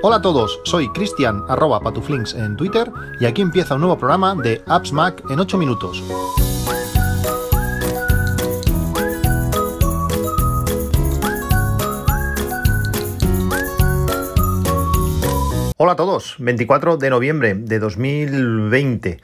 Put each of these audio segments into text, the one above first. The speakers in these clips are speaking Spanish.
Hola a todos, soy Cristian arroba patuflinks en Twitter y aquí empieza un nuevo programa de Apps Mac en 8 minutos. Hola a todos, 24 de noviembre de 2020.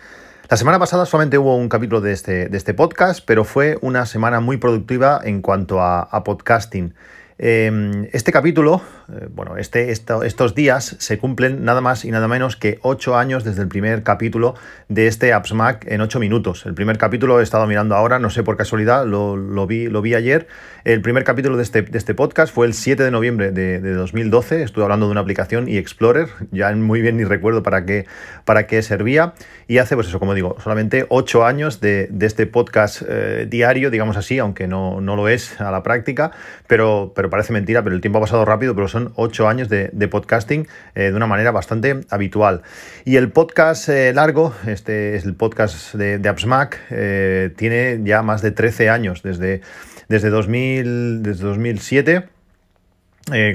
La semana pasada solamente hubo un capítulo de este, de este podcast, pero fue una semana muy productiva en cuanto a podcasting. Em, este capítulo, eh, bueno, este, estos días se cumplen nada más y nada menos que ocho años desde el primer capítulo de este Apps Mac en ocho minutos. El primer capítulo he estado mirando ahora, no sé por casualidad, lo, vi, lo vi ayer. El primer capítulo de este, este podcast fue el 7 de noviembre de, 2012. Estuve hablando de una aplicación y Explorer, ya muy bien ni recuerdo para qué, para qué servía. Y hace, pues eso, como digo, solamente ocho años de, este podcast eh, diario, digamos así, aunque no, no lo es a la práctica, pero pero parece mentira, pero el tiempo ha pasado rápido, pero son ocho años de, podcasting eh, de una manera bastante habitual. Y el podcast eh, largo, este es el podcast de, de AppsMac, eh, tiene ya más de 13 años, desde, desde, 2000, desde 2007.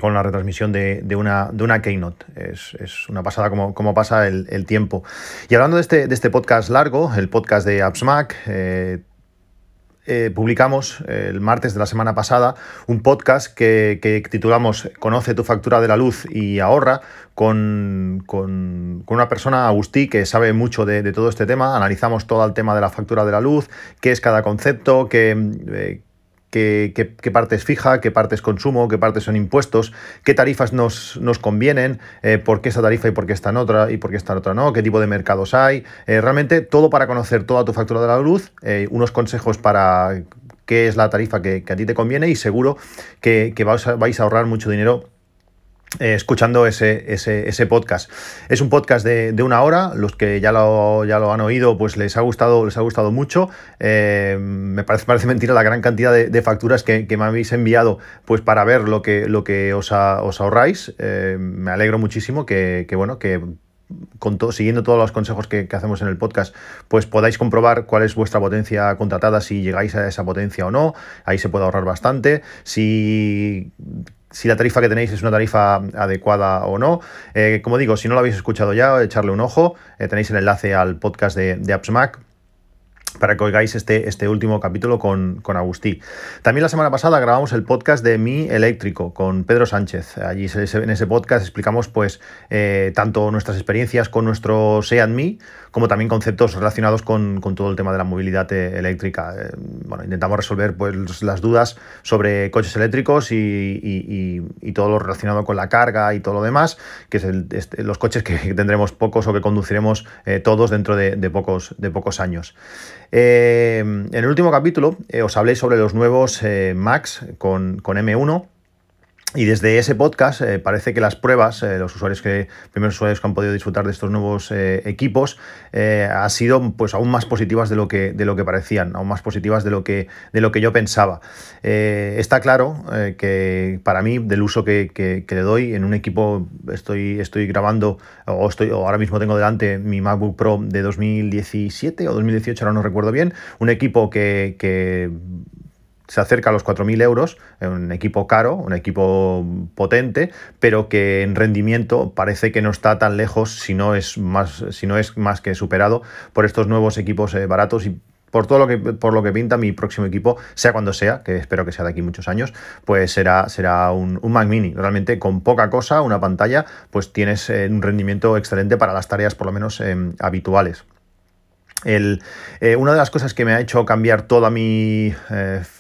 con la retransmisión de, una, de una Keynote. Es, una pasada como, como pasa el, tiempo. Y hablando de este, de este podcast largo, el podcast de AppsMac, eh, publicamos eh, el martes de la semana pasada un podcast que, titulamos Conoce tu factura de la luz y ahorra con, una persona, Agustí, que sabe mucho de, todo este tema. Analizamos todo el tema de la factura de la luz, qué es cada concepto, qué, eh, qué, parte es fija, qué parte es consumo, qué partes son impuestos, qué tarifas nos, nos convienen, eh, por qué esa tarifa y por qué está en otra y por qué está en otra no, qué tipo de mercados hay. Eh, realmente todo para conocer toda tu factura de la luz, eh, unos consejos para qué es la tarifa que, a ti te conviene y seguro que, vais a ahorrar mucho dinero eh, escuchando ese, ese, podcast. Es un podcast de, una hora, los que ya lo, ya lo han oído, pues les ha gustado, les ha gustado mucho. Eh, me parece, parece mentira la gran cantidad de, facturas que, me habéis enviado pues para ver lo que, lo que os, os ahorráis. Eh, me alegro muchísimo que, bueno, que con siguiendo todos los consejos que, que, hacemos en el podcast, pues podáis comprobar cuál es vuestra potencia contratada, si llegáis a esa potencia o no. Ahí se puede ahorrar bastante. Si si la tarifa que tenéis es una tarifa adecuada o no. Eh, como digo, si no lo habéis escuchado ya, echarle un ojo. Eh, tenéis el enlace al podcast de, de AppsMac para que oigáis este, este último capítulo con, con, Agustí. También la semana pasada grabamos el podcast de Mi Eléctrico con Pedro Sánchez. Allí en ese podcast explicamos pues eh, tanto nuestras experiencias con nuestro Seat como también conceptos relacionados con, todo el tema de la movilidad eh, eléctrica. Eh, bueno, intentamos resolver pues, las dudas sobre coches eléctricos y, todo lo relacionado con la carga y todo lo demás, que es este, los coches que tendremos pocos o que conduciremos todos dentro de, de, pocos, de pocos años. Eh, en el último capítulo eh, os hablé sobre los nuevos eh, Macs con, con M1 y desde ese podcast eh, parece que las pruebas, eh, los usuarios que, primeros usuarios que han podido disfrutar de estos nuevos eh, equipos, han sido pues aún más positivas de lo que, de lo que parecían, aún más positivas de lo que, de lo que yo pensaba. está claro que para mí, del uso que, le doy en un equipo, estoy, estoy grabando, o, estoy, o ahora mismo tengo delante mi MacBook Pro de 2017 o 2018, ahora no recuerdo bien, un equipo que se acerca a los 4.000 euros, un equipo caro, un equipo potente, pero que en rendimiento parece que no está tan lejos si no es más, si no es más que superado por estos nuevos equipos eh, baratos y por todo lo que por lo que pinta mi próximo equipo, sea cuando sea, que espero que sea de aquí muchos años, pues será, será un, Mac Mini. Realmente con poca cosa, una pantalla, pues tienes eh, un rendimiento excelente para las tareas por lo menos em, habituales. El, eh, una de las cosas que me ha hecho cambiar toda mi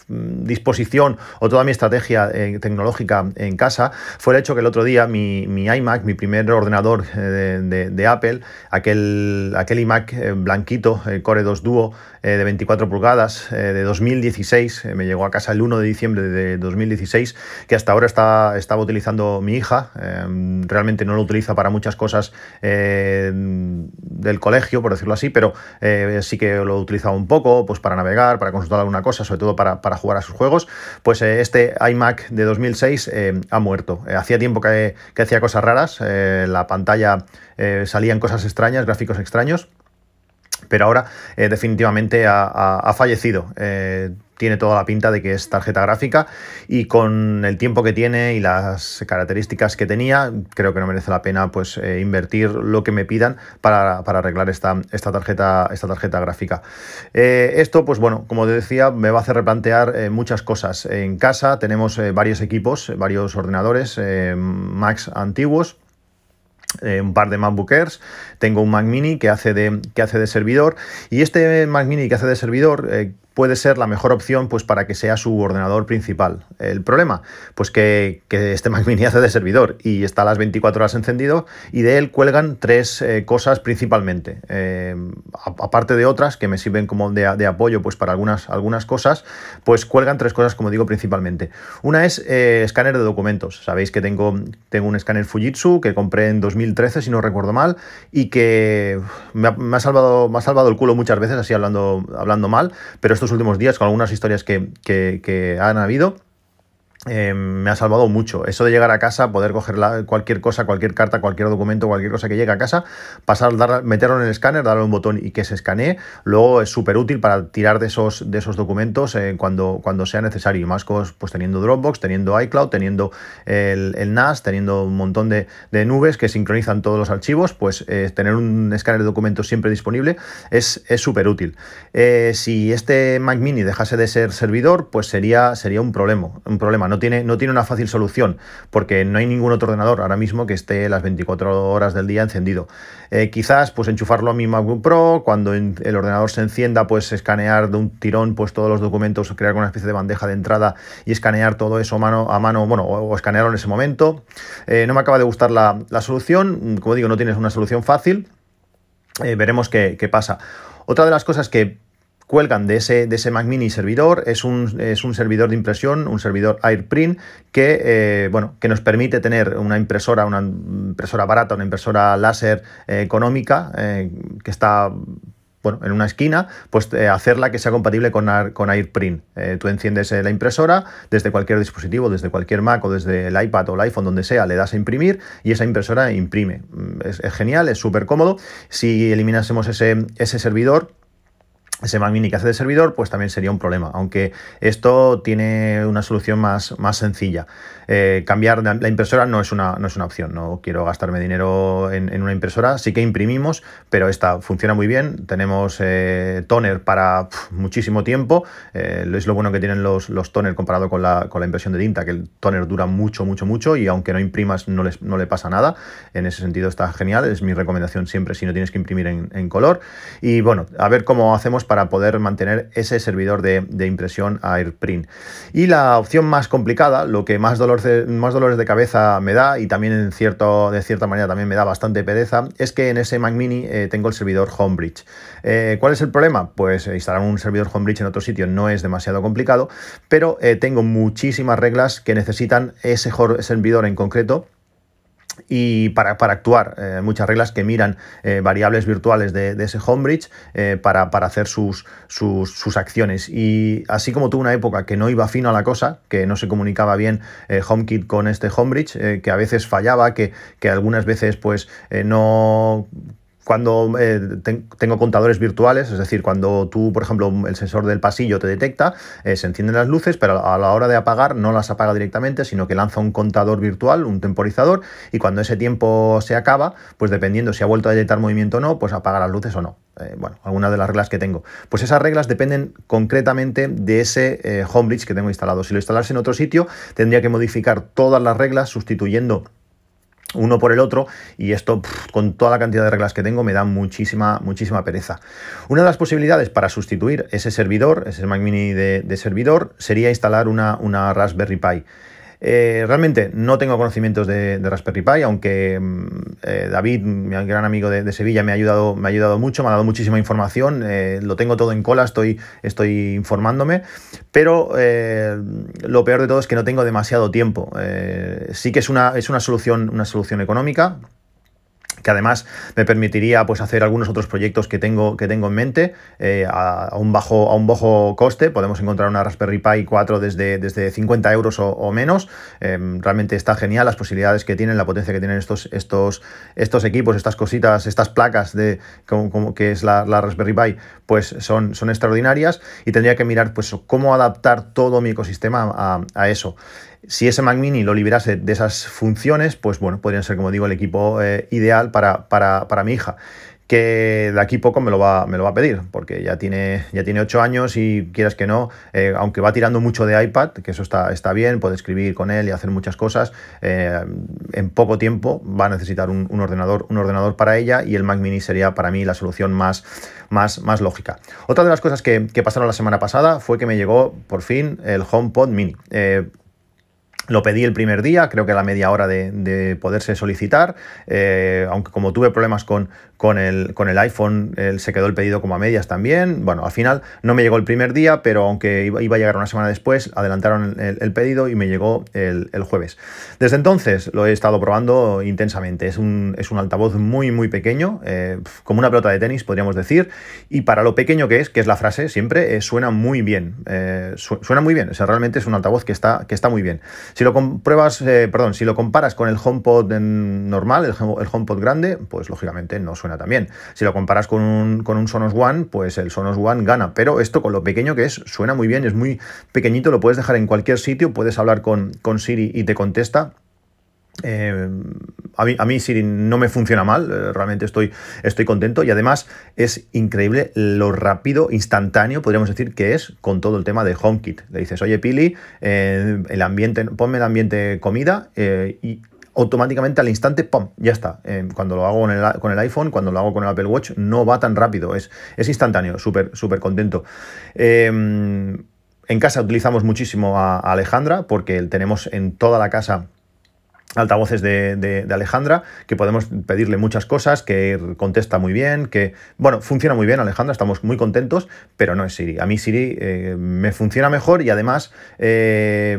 disposición o toda mi estrategia eh, tecnológica en casa fue el hecho que el otro día mi, iMac, mi primer ordenador eh, de, Apple, aquel, aquel iMac eh, blanquito, Core 2 Duo de 24 pulgadas de 2016, me llegó a casa el 1 de diciembre de 2016, que hasta ahora está, estaba utilizando mi hija. realmente no lo utiliza para muchas cosas del colegio, por decirlo así, pero sí que lo he utilizado un poco pues para navegar, para consultar alguna cosa, sobre todo para jugar a sus juegos, pues eh, este iMac de 2006 eh, ha muerto. Eh, hacía tiempo que, hacía cosas raras, la pantalla salían cosas extrañas, gráficos extraños. Pero ahora eh, definitivamente ha, fallecido. Eh, tiene toda la pinta de que es tarjeta gráfica y con el tiempo que tiene y las características que tenía, creo que no merece la pena pues, eh, invertir lo que me pidan para, arreglar esta, esta, tarjeta, esta tarjeta gráfica. esto, pues bueno, como decía, me va a hacer replantear muchas cosas. En casa tenemos varios equipos, varios ordenadores Macs antiguos eh, un par de MacBook tengo un Mac Mini que hace de, que hace de servidor. Y este Mac Mini que hace de servidor eh, puede ser la mejor opción pues, para que sea su ordenador principal. El problema, pues que, este Mac Mini hace de servidor y está a las 24 horas encendido y de él cuelgan tres eh, cosas principalmente. Eh, aparte de otras que me sirven como de, apoyo pues, para algunas, algunas cosas, pues cuelgan tres cosas, como digo, principalmente. Una es eh, escáner de documentos. Sabéis que tengo, tengo un escáner Fujitsu que compré en 2013, si no recuerdo mal, y que me ha, salvado, me ha salvado el culo muchas veces, así hablando, hablando mal, pero esto últimos días con algunas historias que, que han habido eh, me ha salvado mucho. Eso de llegar a casa, poder coger cualquier cosa, cualquier carta, cualquier documento, cualquier cosa que llegue a casa, pasar, dar, meterlo en el escáner, darle un botón y que se escanee, luego es súper útil para tirar de esos, de esos documentos eh, cuando, cuando sea necesario. más cosas, pues teniendo Dropbox, teniendo iCloud, teniendo el, NAS, teniendo un montón de, nubes que sincronizan todos los archivos, pues eh, tener un escáner de documentos siempre disponible es súper útil. si este Mac Mini dejase de ser servidor, pues sería, sería un problema. Un problema no tiene, no tiene una fácil solución, porque no hay ningún otro ordenador ahora mismo que esté las 24 horas del día encendido. Eh, quizás pues enchufarlo a mi MacBook Pro, cuando el ordenador se encienda, pues escanear de un tirón pues todos los documentos, crear una especie de bandeja de entrada y escanear todo eso mano a mano, bueno, o, escanearlo en ese momento. Eh, no me acaba de gustar la, solución, como digo, no tienes una solución fácil. Eh, veremos qué, qué pasa. Otra de las cosas que cuelgan de ese, de ese Mac Mini servidor. Es un, es un servidor de impresión, un servidor AirPrint, que, eh, bueno, que nos permite tener una impresora, una impresora barata, una impresora láser eh, económica, eh, que está bueno, en una esquina, pues hacerla que sea compatible con, con AirPrint. tú enciendes la impresora desde cualquier dispositivo, desde cualquier Mac o desde el iPad o el iPhone, donde sea, le das a imprimir y esa impresora imprime. Es, es genial, es súper cómodo. Si eliminásemos ese, ese servidor, ese Mac Mini que hace de servidor, pues también sería un problema, aunque esto tiene una solución más, más sencilla. Eh, cambiar la impresora no es, una, no es una opción, no quiero gastarme dinero en, una impresora, sí que imprimimos, pero esta funciona muy bien, tenemos eh, toner para muchísimo tiempo, eh, es lo bueno que tienen los, los toner comparado con la, con la impresión de tinta, que el toner dura mucho, mucho, mucho y aunque no imprimas no, les, no le pasa nada, en ese sentido está genial, es mi recomendación siempre si no tienes que imprimir en, en color. Y bueno, a ver cómo hacemos para poder mantener ese servidor de, de impresión AirPrint. Y la opción más complicada, lo que más dolor más dolores de cabeza me da y también en cierto, de cierta manera también me da bastante pereza, es que en ese Mac Mini eh, tengo el servidor Homebridge. Eh, ¿Cuál es el problema? Pues eh, instalar un servidor Homebridge en otro sitio no es demasiado complicado, pero tengo muchísimas reglas que necesitan ese servidor en concreto y para, actuar eh, muchas reglas que miran eh, variables virtuales de, ese homebridge eh, para, hacer sus, sus, acciones. Y así como tuve una época que no iba fino a la cosa, que no se comunicaba bien HomeKit con este homebridge, que a veces fallaba, que, que algunas veces pues no cuando eh, tengo contadores virtuales, es decir, cuando tú, por ejemplo, el sensor del pasillo te detecta, eh, se encienden las luces, pero a la hora de apagar no las apaga directamente, sino que lanza un contador virtual, un temporizador, y cuando ese tiempo se acaba, pues dependiendo si ha vuelto a detectar movimiento o no, pues apaga las luces o no. Eh, bueno, algunas de las reglas que tengo. Pues esas reglas dependen concretamente de ese homebridge que tengo instalado. Si lo instalas en otro sitio, tendría que modificar todas las reglas sustituyendo uno por el otro y esto con toda la cantidad de reglas que tengo me da muchísima muchísima pereza. Una de las posibilidades para sustituir ese servidor, ese Mac Mini de, de servidor, sería instalar una, una Raspberry Pi. Eh, realmente no tengo conocimientos de, Raspberry Pi, aunque mm, eh, David, mi gran amigo de, Sevilla, me ha, ayudado, me ha ayudado mucho, me ha dado muchísima información, eh, lo tengo todo en cola, estoy, estoy informándome, pero lo peor de todo es que no tengo demasiado tiempo. sí que es una, es una, solución, una solución económica, que además me permitiría pues, hacer algunos otros proyectos que tengo, que tengo en mente eh, a, un bajo, a un bajo coste. Podemos encontrar una Raspberry Pi 4 desde, desde 50 euros o, menos. Em, realmente está genial las posibilidades que tienen, la potencia que tienen estos, estos, estos equipos, estas cositas, estas placas de como, que es la, Raspberry Pi, pues son, son extraordinarias y tendría que mirar pues, cómo adaptar todo mi ecosistema a eso. Si ese Mac Mini lo liberase de esas funciones, pues bueno, podrían ser, como digo, el equipo eh, ideal para, para, mi hija que de aquí poco me lo va, me lo va a pedir, porque ya tiene, ya tiene 8 años y quieras que no, eh, aunque va tirando mucho de iPad, que eso está, está bien, puede escribir con él y hacer muchas cosas, eh, en poco tiempo va a necesitar un, ordenador, un ordenador para ella y el Mac Mini sería para mí la solución más, más, más lógica. Otra de las cosas que, pasaron la semana pasada fue que me llegó por fin el HomePod Mini. Lo pedí el primer día, creo que a la media hora de, poderse solicitar, eh, aunque como tuve problemas con, el, iPhone se quedó el pedido como a medias también. Bueno, al final no me llegó el primer día, pero aunque iba, a llegar una semana después, adelantaron el, pedido y me llegó el, jueves. Desde entonces lo he estado probando intensamente. Es un, altavoz muy, muy pequeño, eh, como una pelota de tenis, podríamos decir. Y para lo pequeño que es, que es la frase, siempre eh, suena muy bien. Suena muy bien. O realmente es un altavoz que está, que está muy bien. Si lo compruebas, perdón, si lo comparas con el HomePod normal, el, HomePod grande, pues lógicamente no suena también. Si lo comparas con un, con un Sonos One, pues el Sonos One gana. Pero esto con lo pequeño que es, suena muy bien, es muy pequeñito, lo puedes dejar en cualquier sitio, puedes hablar con, con Siri y te contesta. Eh, a, mí, a, mí, Siri no me funciona mal, eh, realmente estoy, estoy contento y además es increíble lo rápido, instantáneo, podríamos decir que es con todo el tema de HomeKit. Le dices, oye Pili, eh, el ambiente, ponme el ambiente comida y automáticamente al instante, ¡pum! Ya está. Cuando lo hago con el, con el, iPhone, cuando lo hago con el Apple Watch, no va tan rápido, es, es instantáneo, súper, súper contento. Em, en casa utilizamos muchísimo a, Alejandra porque tenemos en toda la casa altavoces de, Alejandra, que podemos pedirle muchas cosas, que contesta muy bien, que, bueno, funciona muy bien Alejandra, estamos muy contentos, pero no es Siri. A mí Siri eh, me funciona mejor y además eh,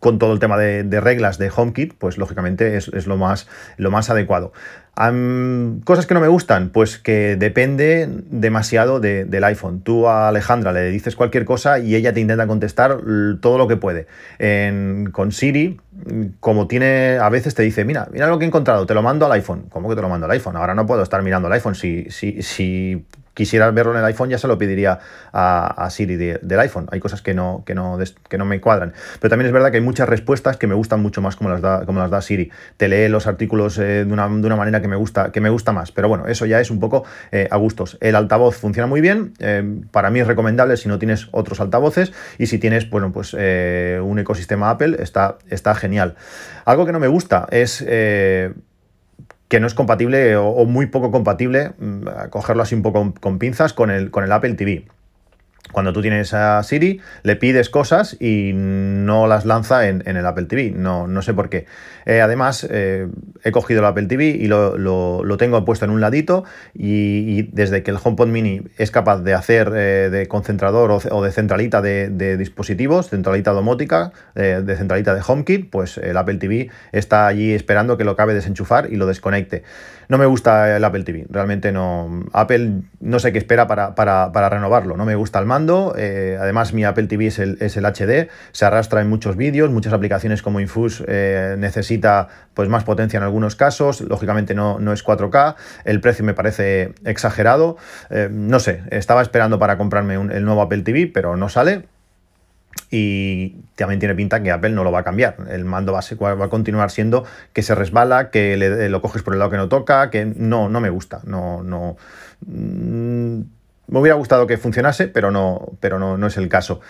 con todo el tema de, reglas de HomeKit, pues lógicamente es, lo, más, lo más adecuado. cosas que no me gustan, pues que depende demasiado del iPhone. Tú a Alejandra le dices cualquier cosa y ella te intenta contestar todo lo que puede. con Siri, como tiene, a veces te dice, mira, mira lo que he encontrado, te lo mando al iPhone. ¿Cómo que te lo mando al iPhone? Ahora no puedo estar mirando al iPhone si, si, si quisiera verlo en el iPhone, ya se lo pediría a, Siri del iPhone. Hay cosas que no, que, no, que no me cuadran. Pero también es verdad que hay muchas respuestas que me gustan mucho más como las da, como las da Siri. Te lee los artículos eh, de, una, manera que me, gusta, que me gusta más. Pero bueno, eso ya es un poco eh, a gustos. El altavoz funciona muy bien. Eh, para mí es recomendable si no tienes otros altavoces. Y si tienes, bueno, pues un ecosistema Apple, está, está genial. Algo que no me gusta es que no es compatible o, muy poco compatible, mm, cogerlo así un poco con pinzas, con el, con el Apple TV. Cuando tú tienes a Siri, le pides cosas y no las lanza en, el Apple TV. No, no sé por qué. Eh, además, eh, he cogido el Apple TV y lo, tengo puesto en un ladito. Y, desde que el HomePod Mini es capaz de hacer eh, de concentrador o, de centralita de, dispositivos, centralita domótica, de centralita de HomeKit, pues el Apple TV está allí esperando que lo acabe de desenchufar y lo desconecte. No me gusta el Apple TV, realmente no. Apple no sé qué espera para, para, renovarlo. No me gusta el mando. Eh, además, mi Apple TV es el, es el, HD, se arrastra en muchos vídeos, muchas aplicaciones como Infuse eh, necesita pues, más potencia en algunos casos. Lógicamente no, no es 4K. El precio me parece exagerado. Eh, no sé, estaba esperando para comprarme el nuevo Apple TV, pero no sale y también tiene pinta que Apple no lo va a cambiar. El mando va a, continuar siendo que se resbala, que lo coges por el lado que no toca, que no, no me gusta. No, no. Mm, me hubiera gustado que funcionase, pero no, pero no, no es el caso.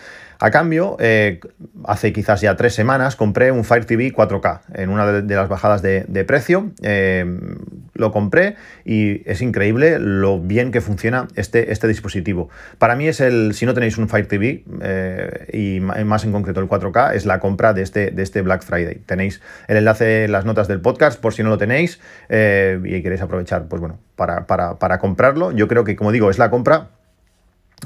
A cambio, eh, hace quizás ya tres semanas compré un Fire TV 4K en una de, las bajadas de, precio. Eh, lo compré y es increíble lo bien que funciona este, este dispositivo. Para mí es el, si no tenéis un Fire TV eh, y más en concreto el 4K, es la compra de este, de este Black Friday. Tenéis el enlace en las notas del podcast por si no lo tenéis y queréis aprovechar, pues bueno, para, para comprarlo. Yo creo que, como digo, es la compra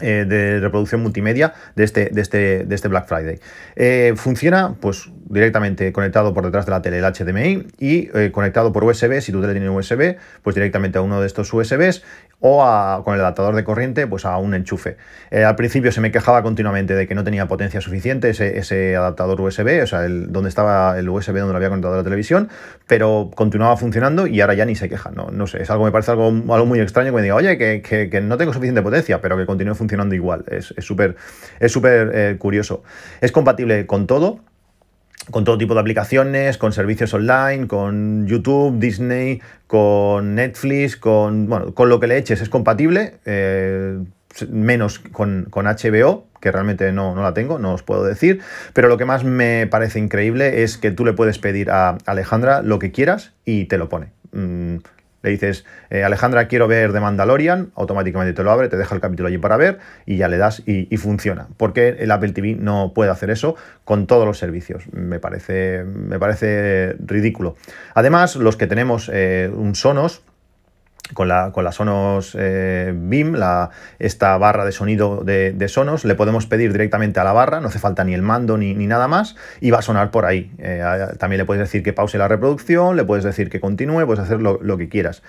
eh, de reproducción multimedia de este, de este, de este Black Friday. Eh, funciona pues directamente conectado por detrás de la tele el HDMI y eh, conectado por USB, si tu tele tiene USB, pues directamente a uno de estos USBs o con el adaptador de corriente pues a un enchufe. al principio se me quejaba continuamente de que no tenía potencia suficiente ese, adaptador USB, o sea, el, donde estaba el USB donde lo había conectado la televisión, pero continuaba funcionando y ahora ya ni se queja. No, no sé, es algo, me parece algo, algo muy extraño que me diga, oye, que, que no tengo suficiente potencia, pero que continúe funcionando igual. Es súper es súper eh, curioso. Es compatible con todo con todo tipo de aplicaciones, con servicios online, con YouTube, Disney, con Netflix, con, bueno, con lo que le eches es compatible, eh, menos con, HBO, que realmente no, la tengo, no os puedo decir, pero lo que más me parece increíble es que tú le puedes pedir a Alejandra lo que quieras y te lo pone. Mm, le dices, eh, Alejandra, quiero ver The Mandalorian, automáticamente te lo abre, te deja el capítulo allí para ver y ya le das y, funciona. Porque el Apple TV no puede hacer eso con todos los servicios. Me parece, me parece ridículo. Además, los que tenemos eh, un Sonos, con la, con la Sonos eh, BIM, la, esta barra de sonido de, Sonos, le podemos pedir directamente a la barra, no hace falta ni el mando ni, nada más, y va a sonar por ahí. Eh, también le puedes decir que pause la reproducción, le puedes decir que continúe, puedes hacer lo, que quieras.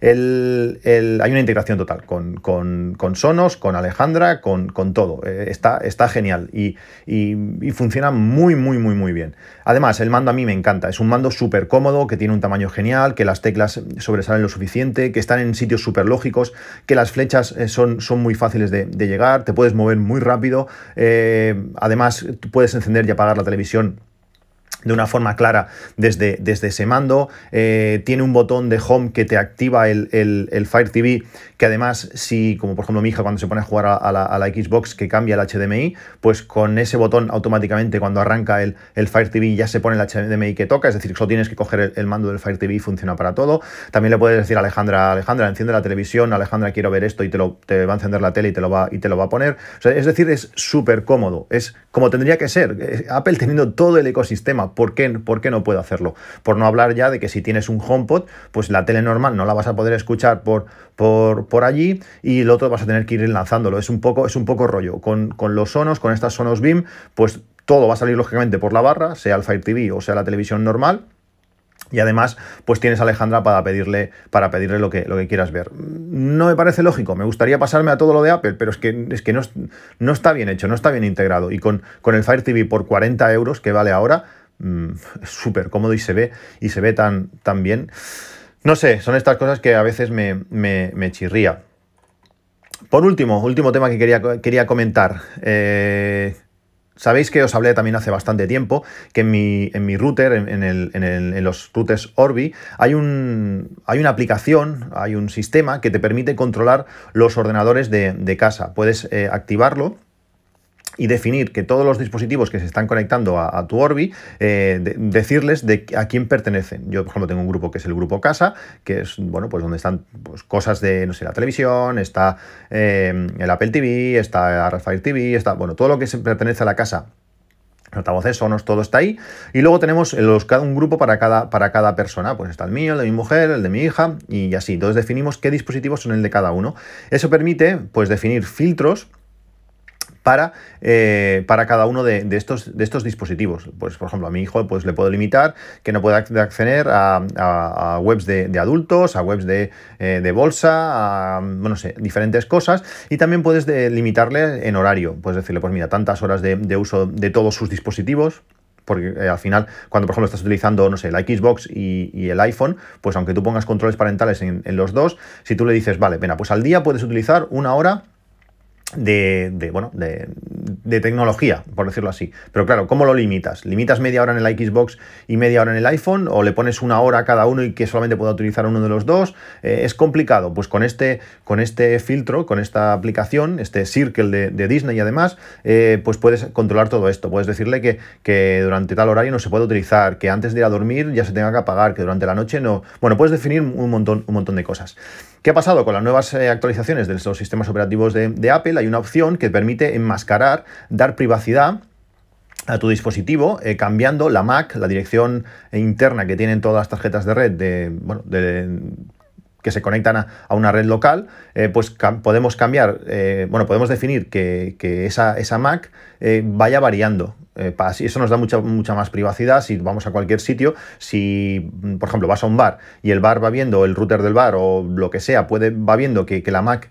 El, hay una integración total con, con, Sonos, con Alejandra, con, con todo. Eh, está, está genial y, y, funciona muy, muy, muy, muy bien. Además, el mando a mí me encanta, es un mando súper cómodo, que tiene un tamaño genial, que las teclas sobresalen lo suficiente, que están en sitios súper lógicos, que las flechas eh, son, son muy fáciles de, llegar, te puedes mover muy rápido, eh, además puedes encender y apagar la televisión de una forma clara desde, desde ese mando. Eh, tiene un botón de home que te activa el, el, Fire TV, que además, si, como por ejemplo mi hija cuando se pone a jugar a, la, Xbox que cambia el HDMI, pues con ese botón automáticamente cuando arranca el, el, Fire TV ya se pone el HDMI que toca, es decir, solo tienes que coger el, mando del Fire TV y funciona para todo. También le puedes decir a Alejandra, Alejandra, enciende la televisión, Alejandra, quiero ver esto y te, lo, te va a encender la tele y te lo va, y te lo va a poner. es decir, es súper cómodo, es como tendría que ser. Eh, Apple teniendo todo el ecosistema ¿Por qué, ¿Por qué no puedo hacerlo? Por no hablar ya de que si tienes un HomePod, pues la tele normal no la vas a poder escuchar por, por, por allí y el otro vas a tener que ir enlazándolo. Es un poco, es un poco rollo. Con, los Sonos, con estas Sonos Beam, pues todo va a salir lógicamente por la barra, sea el Fire TV o sea la televisión normal. Y además, pues tienes a Alejandra para pedirle, para pedirle lo, que, lo que quieras ver. No me parece lógico, me gustaría pasarme a todo lo de Apple, pero es que, es que no, no está bien hecho, no está bien integrado. Y con, con el Fire TV por 40 euros que vale ahora, Mm, súper cómodo y se ve, y se ve tan, tan bien. No sé, son estas cosas que a veces me, chirría. Por último, último tema que quería, quería comentar. Eh, sabéis que os hablé también hace bastante tiempo que en mi, en mi router, en, en, los routers Orbi, hay, un, hay una aplicación, hay un sistema que te permite controlar los ordenadores de, casa. Puedes eh, activarlo y definir que todos los dispositivos que se están conectando a, tu Orbi, eh, decirles de a quién pertenecen. Yo, por ejemplo, tengo un grupo que es el grupo Casa, que es, bueno, pues donde están pues, cosas de, no sé, la televisión, está eh, el Apple TV, está Fire TV, está, bueno, todo lo que se pertenece a la casa altavoces, sonos, todo está ahí. Y luego tenemos los, un grupo para cada, para cada persona. Pues está el mío, el de mi mujer, el de mi hija y así. Entonces definimos qué dispositivos son el de cada uno. Eso permite pues definir filtros para, eh, para cada uno de, estos, de estos dispositivos. Pues, por ejemplo, a mi hijo pues, le puedo limitar que no pueda acceder a, webs de, adultos, a webs de, eh, bolsa, a sé, diferentes cosas. Y también puedes limitarle en horario. Puedes decirle, pues mira, tantas horas de, uso de todos sus dispositivos, porque eh, al final, cuando por ejemplo estás utilizando, no sé, la Xbox y, el iPhone, pues aunque tú pongas controles parentales en, en, los dos, si tú le dices, vale, venga, pues al día puedes utilizar una hora de, bueno, de, tecnología, por decirlo así. Pero claro, ¿cómo lo limitas? ¿Limitas media hora en el Xbox y media hora en el iPhone? ¿O le pones una hora a cada uno y que solamente pueda utilizar uno de los dos? Eh, es complicado. Pues con este, con este filtro, con esta aplicación, este Circle de, Disney y además, eh, pues puedes controlar todo esto. Puedes decirle que, que durante tal horario no se puede utilizar, que antes de ir a dormir ya se tenga que apagar, que durante la noche no. Bueno, puedes definir un montón, un montón de cosas. ¿Qué ha pasado con las nuevas eh, actualizaciones de los sistemas operativos de, Apple? Hay una opción que permite enmascarar, dar privacidad a tu dispositivo eh, cambiando la MAC, la dirección interna que tienen todas las tarjetas de red de, bueno, que se conectan a, una red local, eh, pues podemos cambiar, eh, bueno, podemos definir que, esa, Mac vaya variando. Y eso nos da mucha, mucha más privacidad si vamos a cualquier sitio. Si, por ejemplo, vas a un bar y el bar va viendo, el router del bar o lo que sea, puede, va viendo que, la Mac,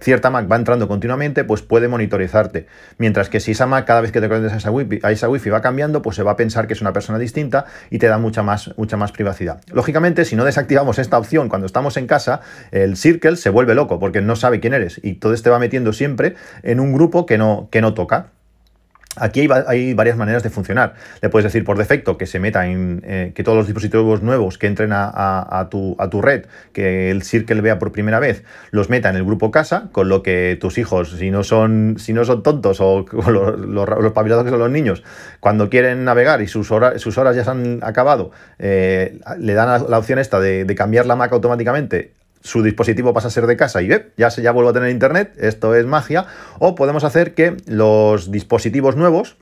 cierta Mac va entrando continuamente, pues puede monitorizarte. Mientras que si esa Mac cada vez que te conectas a esa wifi, a esa va cambiando, pues se va a pensar que es una persona distinta y te da mucha más, mucha más privacidad. Lógicamente, si no desactivamos esta opción cuando estamos en casa, el Circle se vuelve loco porque no sabe quién eres y todo te va metiendo siempre en un grupo que no, que no toca. Aquí hay, varias maneras de funcionar. Le puedes decir por defecto que se meta en eh, que todos los dispositivos nuevos que entren a, tu, red, que el Circle vea por primera vez, los meta en el grupo casa, con lo que tus hijos, si no son, si no son tontos o, los, los, pabilados que son los niños, cuando quieren navegar y sus horas ya se han acabado, eh, le dan la, opción esta de, de cambiar la Mac automáticamente su dispositivo pasa a ser de casa y ya, se, ya vuelve a tener internet, esto es magia, o podemos hacer que los dispositivos nuevos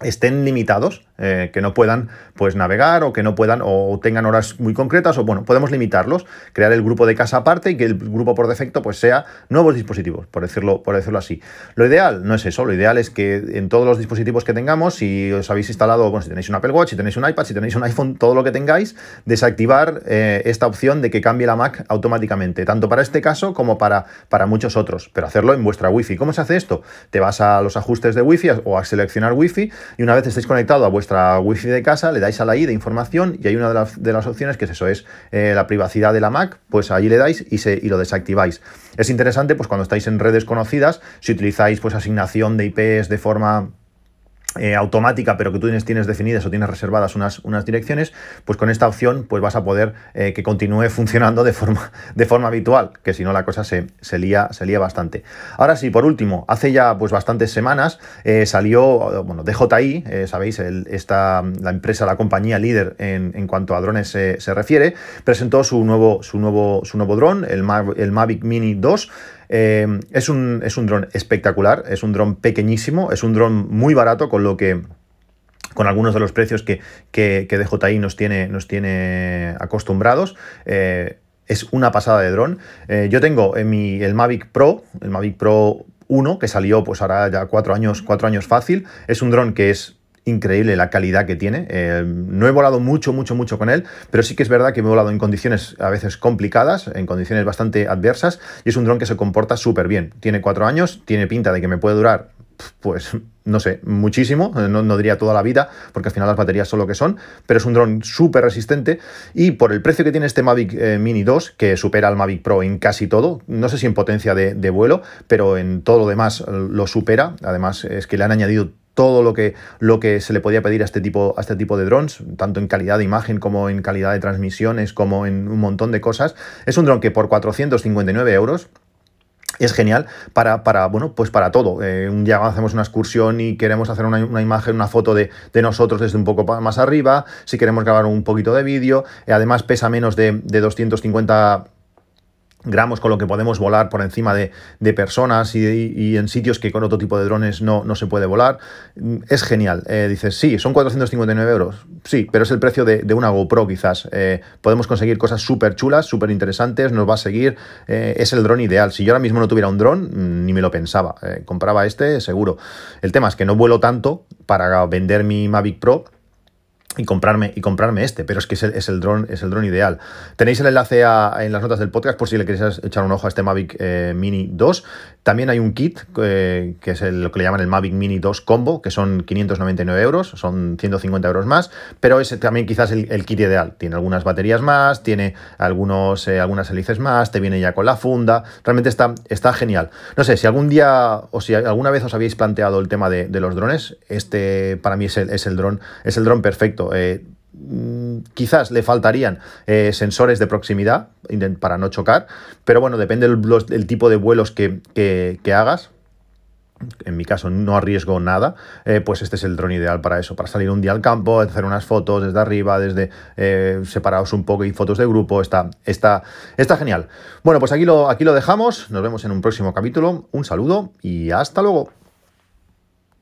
estén limitados eh, que no puedan pues navegar o que no puedan o tengan horas muy concretas o bueno, podemos limitarlos, crear el grupo de casa aparte y que el grupo por defecto pues sea nuevos dispositivos, por decirlo, por decirlo así. Lo ideal no es eso, lo ideal es que en todos los dispositivos que tengamos, si os habéis instalado, bueno, si tenéis un Apple Watch, si tenéis un iPad, si tenéis un iPhone, todo lo que tengáis, desactivar eh, esta opción de que cambie la Mac automáticamente, tanto para este caso como para, para muchos otros, pero hacerlo en vuestra Wi-Fi. ¿Cómo se hace esto? Te vas a los ajustes de Wi-Fi o a seleccionar Wi-Fi y una vez estéis conectado a vuestra wifi de casa, le dais a la I de información y hay una de las, opciones que es eso, es eh, la privacidad de la Mac, pues ahí le dais y, se, y lo desactiváis. Es interesante pues cuando estáis en redes conocidas, si utilizáis pues asignación de IPs de forma eh, automática, pero que tú tienes, tienes, definidas o tienes reservadas unas, unas, direcciones, pues con esta opción pues vas a poder eh, que continúe funcionando de forma, de forma habitual, que si no la cosa se, se, lía, bastante. Ahora sí, por último, hace ya pues bastantes semanas eh, salió, bueno, DJI, sabéis, esta, la empresa, la compañía líder en, en cuanto a drones se, se, refiere, presentó su nuevo, su nuevo, su nuevo dron, el, el Mavic Mini 2, eh, es un, es un dron espectacular, es un dron pequeñísimo, es un dron muy barato, con lo que con algunos de los precios que, que, DJI nos tiene, nos tiene acostumbrados. Eh, es una pasada de dron. Eh, yo tengo en mi, el Mavic Pro, el Mavic Pro 1, que salió pues ahora ya cuatro años, cuatro años fácil. Es un dron que es increíble la calidad que tiene. Eh, no he volado mucho, mucho, mucho con él, pero sí que es verdad que he volado en condiciones a veces complicadas, en condiciones bastante adversas, y es un dron que se comporta súper bien. Tiene cuatro años, tiene pinta de que me puede durar, pues, no sé, muchísimo, no, diría toda la vida, porque al final las baterías son lo que son, pero es un dron súper resistente y por el precio que tiene este Mavic eh, Mini 2, que supera al Mavic Pro en casi todo, no sé si en potencia de, de vuelo, pero en todo lo demás lo supera, además es que le han añadido todo lo que, lo que se le podía pedir a este, tipo, a este tipo de drones, tanto en calidad de imagen como en calidad de transmisiones, como en un montón de cosas. Es un dron que por 459 euros es genial para, para, bueno, pues para todo. Eh, un día hacemos una excursión y queremos hacer una, imagen, una foto de, nosotros desde un poco más arriba, si queremos grabar un poquito de vídeo, eh, además pesa menos de, de 250 gramos con lo que podemos volar por encima de, personas y, en sitios que con otro tipo de drones no, no se puede volar. Es genial. Eh, dices, sí, son 459 euros. Sí, pero es el precio de, una GoPro quizás. Eh, podemos conseguir cosas súper chulas, súper interesantes, nos va a seguir. Eh, es el dron ideal. Si yo ahora mismo no tuviera un dron, mm, ni me lo pensaba. compraba este seguro. El tema es que no vuelo tanto para vender mi Mavic Pro y comprarme, y comprarme este, pero es que es el, es el dron es el ideal. Tenéis el enlace en las notas del podcast por si le queréis echar un ojo a este Mavic eh, Mini 2. También hay un kit eh, que es lo que le llaman el Mavic Mini 2 Combo, que son 599 euros, son 150 euros más, pero es también quizás el, kit ideal. Tiene algunas baterías más, tiene algunos, eh, algunas hélices más, te viene ya con la funda. Realmente está, está genial. No sé, si algún día o si alguna vez os habéis planteado el tema de, los drones, este para mí es el, es el dron, es el perfecto eh, quizás le faltarían eh, sensores de proximidad para no chocar, pero bueno, depende del, tipo de vuelos que, hagas. En mi caso no arriesgo nada, eh, pues este es el dron ideal para eso, para salir un día al campo, hacer unas fotos desde arriba, desde separados un poco y fotos de grupo, está, está, está genial. Bueno, pues aquí lo, aquí lo dejamos, nos vemos en un próximo capítulo, un saludo y hasta luego.